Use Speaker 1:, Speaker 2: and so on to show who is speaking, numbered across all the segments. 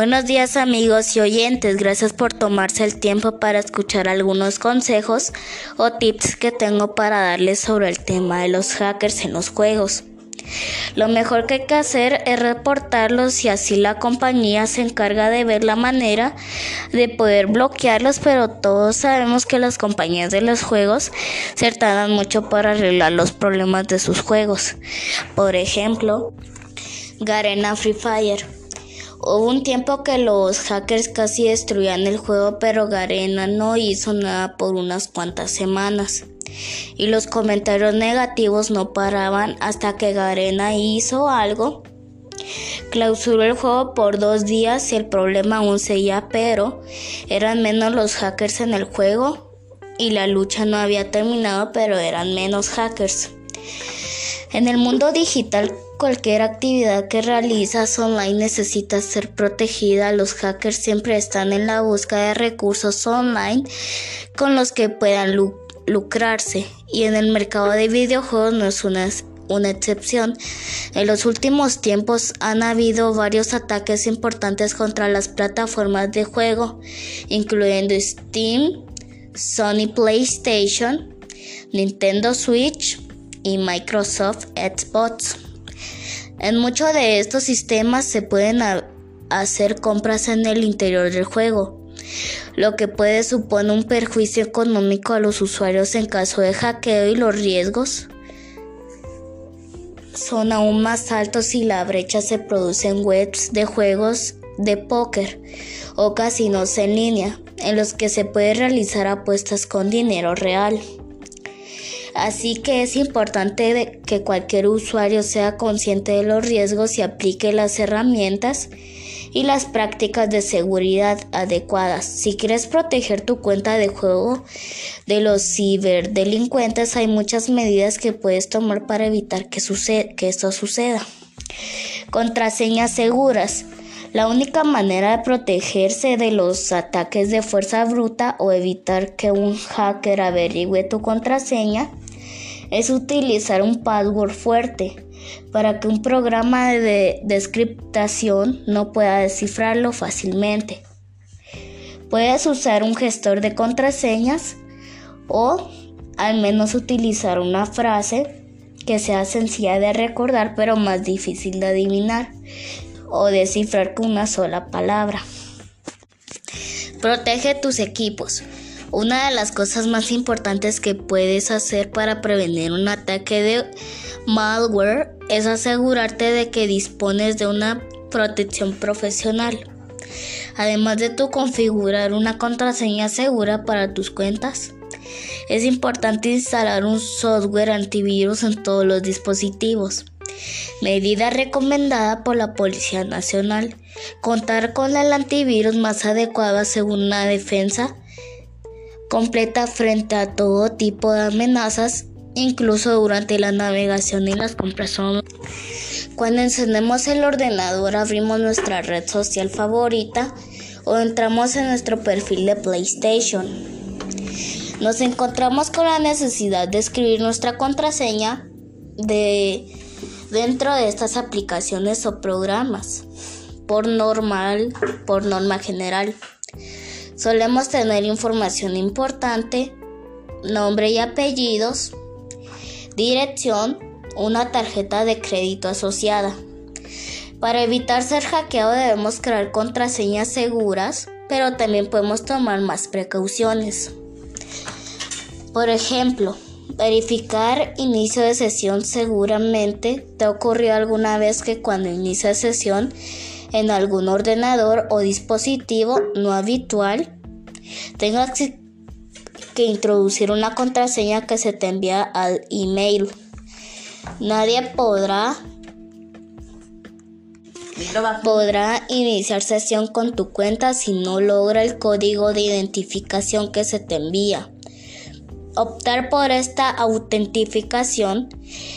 Speaker 1: Buenos días amigos y oyentes, gracias por tomarse el tiempo para escuchar algunos consejos o tips que tengo para darles sobre el tema de los hackers en los juegos. Lo mejor que hay que hacer es reportarlos y así la compañía se encarga de ver la manera de poder bloquearlos, pero todos sabemos que las compañías de los juegos se tardan mucho para arreglar los problemas de sus juegos. Por ejemplo, Garena Free Fire. Hubo un tiempo que los hackers casi destruían el juego, pero Garena no hizo nada por unas cuantas semanas. Y los comentarios negativos no paraban hasta que Garena hizo algo. Clausuró el juego por dos días y el problema aún seguía, pero eran menos los hackers en el juego y la lucha no había terminado, pero eran menos hackers. En el mundo digital Cualquier actividad que realizas online necesita ser protegida. Los hackers siempre están en la búsqueda de recursos online con los que puedan lucrarse y en el mercado de videojuegos no es una, una excepción. En los últimos tiempos han habido varios ataques importantes contra las plataformas de juego, incluyendo Steam, Sony PlayStation, Nintendo Switch y Microsoft Xbox. En muchos de estos sistemas se pueden hacer compras en el interior del juego, lo que puede suponer un perjuicio económico a los usuarios en caso de hackeo y los riesgos son aún más altos si la brecha se produce en webs de juegos de póker o casinos en línea, en los que se puede realizar apuestas con dinero real. Así que es importante que cualquier usuario sea consciente de los riesgos y aplique las herramientas y las prácticas de seguridad adecuadas. Si quieres proteger tu cuenta de juego de los ciberdelincuentes, hay muchas medidas que puedes tomar para evitar que, que esto suceda. Contraseñas seguras. La única manera de protegerse de los ataques de fuerza bruta o evitar que un hacker averigüe tu contraseña es utilizar un password fuerte para que un programa de descriptación no pueda descifrarlo fácilmente. Puedes usar un gestor de contraseñas o al menos utilizar una frase que sea sencilla de recordar pero más difícil de adivinar o descifrar con una sola palabra. Protege tus equipos. Una de las cosas más importantes que puedes hacer para prevenir un ataque de malware es asegurarte de que dispones de una protección profesional. Además de tu configurar una contraseña segura para tus cuentas, es importante instalar un software antivirus en todos los dispositivos medida recomendada por la Policía Nacional. Contar con el antivirus más adecuado según la defensa completa frente a todo tipo de amenazas, incluso durante la navegación y las compras Cuando encendemos el ordenador, abrimos nuestra red social favorita o entramos en nuestro perfil de PlayStation. Nos encontramos con la necesidad de escribir nuestra contraseña de dentro de estas aplicaciones o programas por normal, por norma general. Solemos tener información importante, nombre y apellidos, dirección, una tarjeta de crédito asociada. Para evitar ser hackeado debemos crear contraseñas seguras, pero también podemos tomar más precauciones. Por ejemplo, Verificar inicio de sesión seguramente te ocurrió alguna vez que cuando inicia sesión en algún ordenador o dispositivo no habitual tengas que introducir una contraseña que se te envía al email. Nadie podrá podrá iniciar sesión con tu cuenta si no logra el código de identificación que se te envía. Optar por esta autentificación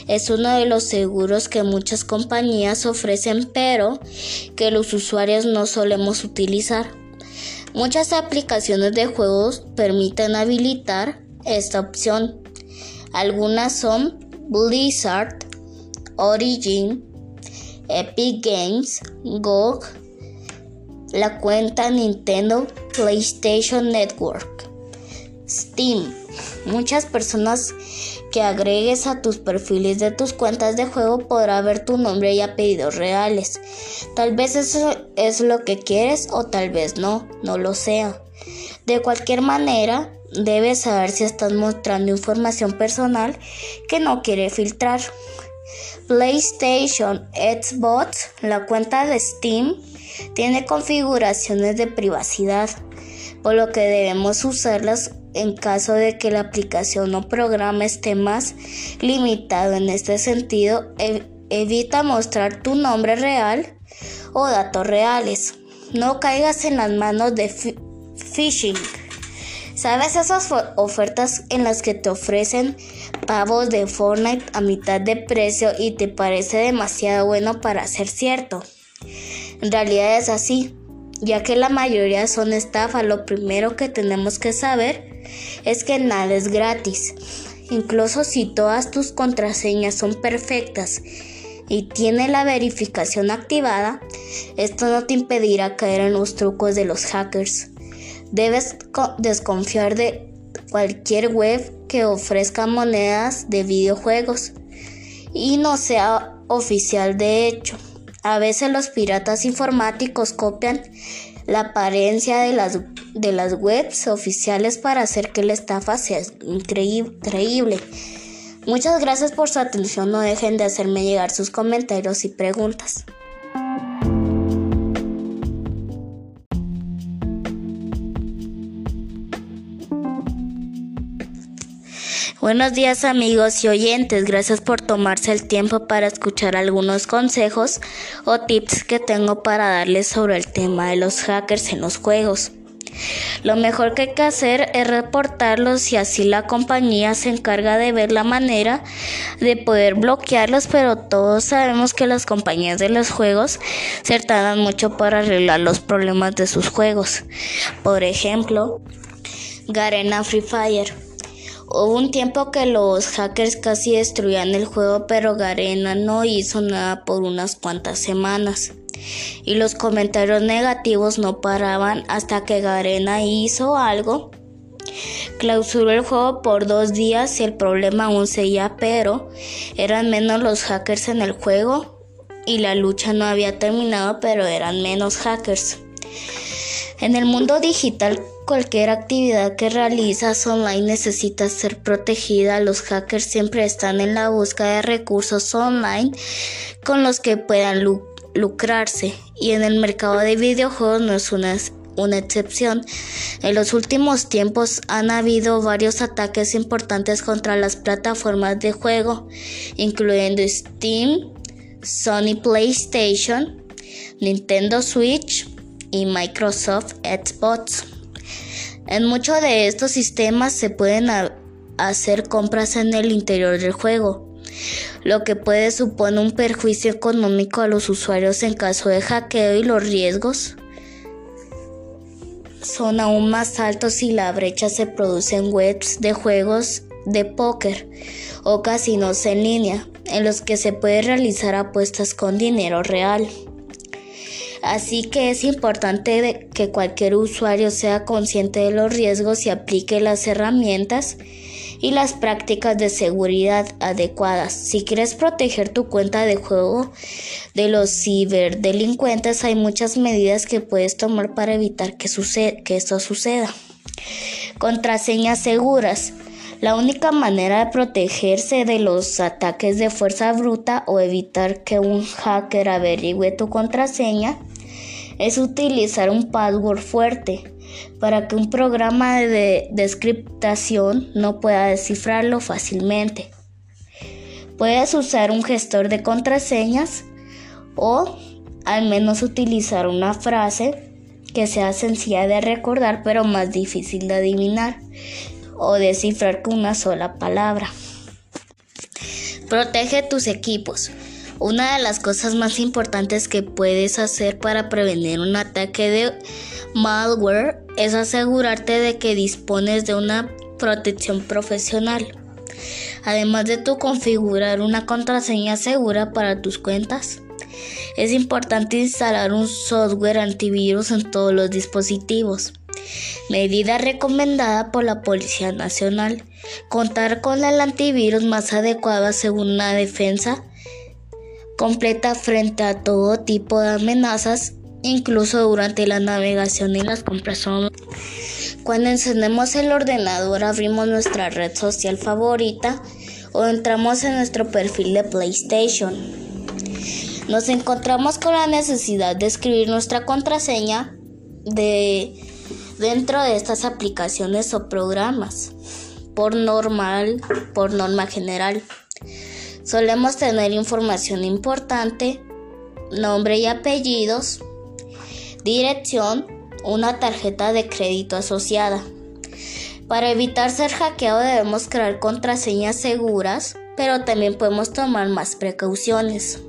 Speaker 1: es uno de los seguros que muchas compañías ofrecen pero que los usuarios no solemos utilizar. Muchas aplicaciones de juegos permiten habilitar esta opción. Algunas son Blizzard, Origin, Epic Games, GOG, la cuenta Nintendo PlayStation Network. Steam. Muchas personas que agregues a tus perfiles de tus cuentas de juego podrá ver tu nombre y apellidos reales. Tal vez eso es lo que quieres o tal vez no, no lo sea. De cualquier manera, debes saber si estás mostrando información personal que no quiere filtrar. PlayStation Xbox, la cuenta de Steam, tiene configuraciones de privacidad, por lo que debemos usarlas en caso de que la aplicación o programa esté más limitado en este sentido. evita mostrar tu nombre real o datos reales. No caigas en las manos de phishing. ¿Sabes esas ofertas en las que te ofrecen pavos de Fortnite a mitad de precio y te parece demasiado bueno para ser cierto? En realidad es así, ya que la mayoría son estafa, lo primero que tenemos que saber es que nada es gratis. Incluso si todas tus contraseñas son perfectas y tiene la verificación activada, esto no te impedirá caer en los trucos de los hackers. Debes desconfiar de cualquier web que ofrezca monedas de videojuegos y no sea oficial de hecho. A veces los piratas informáticos copian la apariencia de las, de las webs oficiales para hacer que la estafa sea increíble. Muchas gracias por su atención. No dejen de hacerme llegar sus comentarios y preguntas. Buenos días amigos y oyentes, gracias por tomarse el tiempo para escuchar algunos consejos o tips que tengo para darles sobre el tema de los hackers en los juegos. Lo mejor que hay que hacer es reportarlos y así la compañía se encarga de ver la manera de poder bloquearlos, pero todos sabemos que las compañías de los juegos se tardan mucho para arreglar los problemas de sus juegos. Por ejemplo, Garena Free Fire. Hubo un tiempo que los hackers casi destruían el juego, pero Garena no hizo nada por unas cuantas semanas. Y los comentarios negativos no paraban hasta que Garena hizo algo. Clausuró el juego por dos días y el problema aún seguía, pero eran menos los hackers en el juego y la lucha no había terminado, pero eran menos hackers. En el mundo digital Cualquier actividad que realizas online necesita ser protegida. Los hackers siempre están en la búsqueda de recursos online con los que puedan lucrarse y en el mercado de videojuegos no es una, una excepción. En los últimos tiempos han habido varios ataques importantes contra las plataformas de juego, incluyendo Steam, Sony PlayStation, Nintendo Switch y Microsoft Xbox. En muchos de estos sistemas se pueden hacer compras en el interior del juego, lo que puede suponer un perjuicio económico a los usuarios en caso de hackeo y los riesgos son aún más altos si la brecha se produce en webs de juegos de póker o casinos en línea, en los que se puede realizar apuestas con dinero real. Así que es importante que cualquier usuario sea consciente de los riesgos y aplique las herramientas y las prácticas de seguridad adecuadas. Si quieres proteger tu cuenta de juego de los ciberdelincuentes, hay muchas medidas que puedes tomar para evitar que, que esto suceda. Contraseñas seguras. La única manera de protegerse de los ataques de fuerza bruta o evitar que un hacker averigüe tu contraseña es utilizar un password fuerte para que un programa de descriptación no pueda descifrarlo fácilmente. Puedes usar un gestor de contraseñas o al menos utilizar una frase que sea sencilla de recordar pero más difícil de adivinar o descifrar con una sola palabra. Protege tus equipos. Una de las cosas más importantes que puedes hacer para prevenir un ataque de malware es asegurarte de que dispones de una protección profesional. Además de tu configurar una contraseña segura para tus cuentas, Es importante instalar un software antivirus en todos los dispositivos. Medida recomendada por la Policía Nacional. Contar con el antivirus más adecuado según una defensa completa frente a todo tipo de amenazas, incluso durante la navegación y las compras. Cuando encendemos el ordenador abrimos nuestra red social favorita o entramos en nuestro perfil de PlayStation. Nos encontramos con la necesidad de escribir nuestra contraseña de dentro de estas aplicaciones o programas por normal, por norma general. Solemos tener información importante, nombre y apellidos, dirección, una tarjeta de crédito asociada. Para evitar ser hackeado debemos crear contraseñas seguras, pero también podemos tomar más precauciones.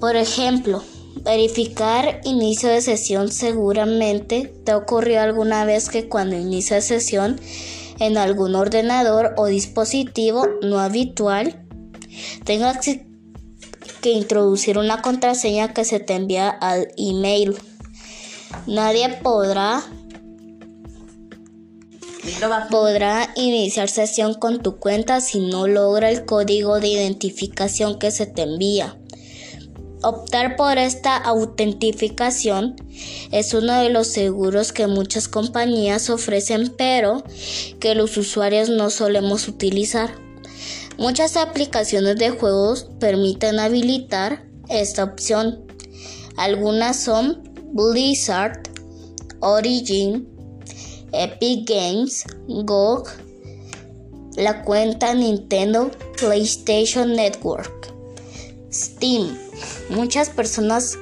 Speaker 1: Por ejemplo, verificar inicio de sesión seguramente te ocurrió alguna vez que cuando inicia sesión en algún ordenador o dispositivo no habitual, tengas que introducir una contraseña que se te envía al email. Nadie podrá podrá iniciar sesión con tu cuenta si no logra el código de identificación que se te envía. Optar por esta autentificación es uno de los seguros que muchas compañías ofrecen pero que los usuarios no solemos utilizar. Muchas aplicaciones de juegos permiten habilitar esta opción. Algunas son Blizzard, Origin, Epic Games, GOG, la cuenta Nintendo PlayStation Network, Steam. Muchas personas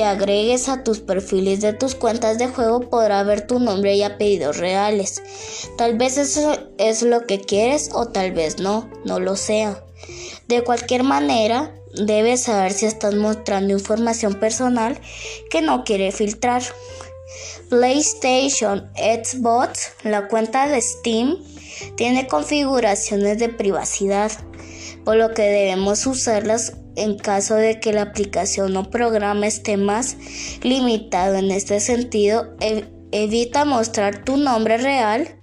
Speaker 1: que agregues a tus perfiles de tus cuentas de juego podrá ver tu nombre y apellidos reales. Tal vez eso es lo que quieres o tal vez no, no lo sea. De cualquier manera, debes saber si estás mostrando información personal que no quiere filtrar. PlayStation Xbox, la cuenta de Steam, tiene configuraciones de privacidad, por lo que debemos usarlas en caso de que la aplicación o programa esté más limitado en este sentido. evita mostrar tu nombre real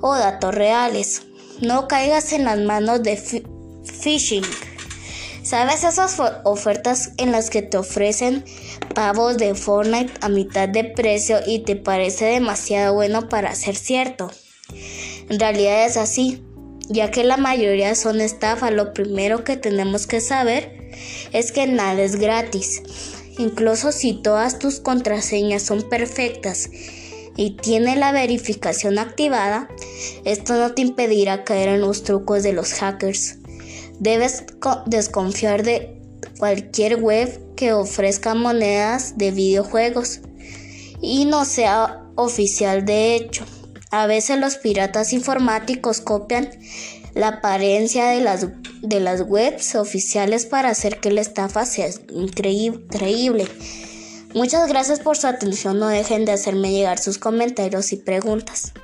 Speaker 1: o datos reales. No caigas en las manos de phishing. ¿Sabes esas ofertas en las que te ofrecen pavos de Fortnite a mitad de precio y te parece demasiado bueno para ser cierto? En realidad es así, ya que la mayoría son estafa, lo primero que tenemos que saber es que nada es gratis. Incluso si todas tus contraseñas son perfectas y tiene la verificación activada, esto no te impedirá caer en los trucos de los hackers. Debes desconfiar de cualquier web que ofrezca monedas de videojuegos y no sea oficial de hecho. A veces los piratas informáticos copian la apariencia de las, de las webs oficiales para hacer que la estafa sea increíble. Muchas gracias por su atención. No dejen de hacerme llegar sus comentarios y preguntas.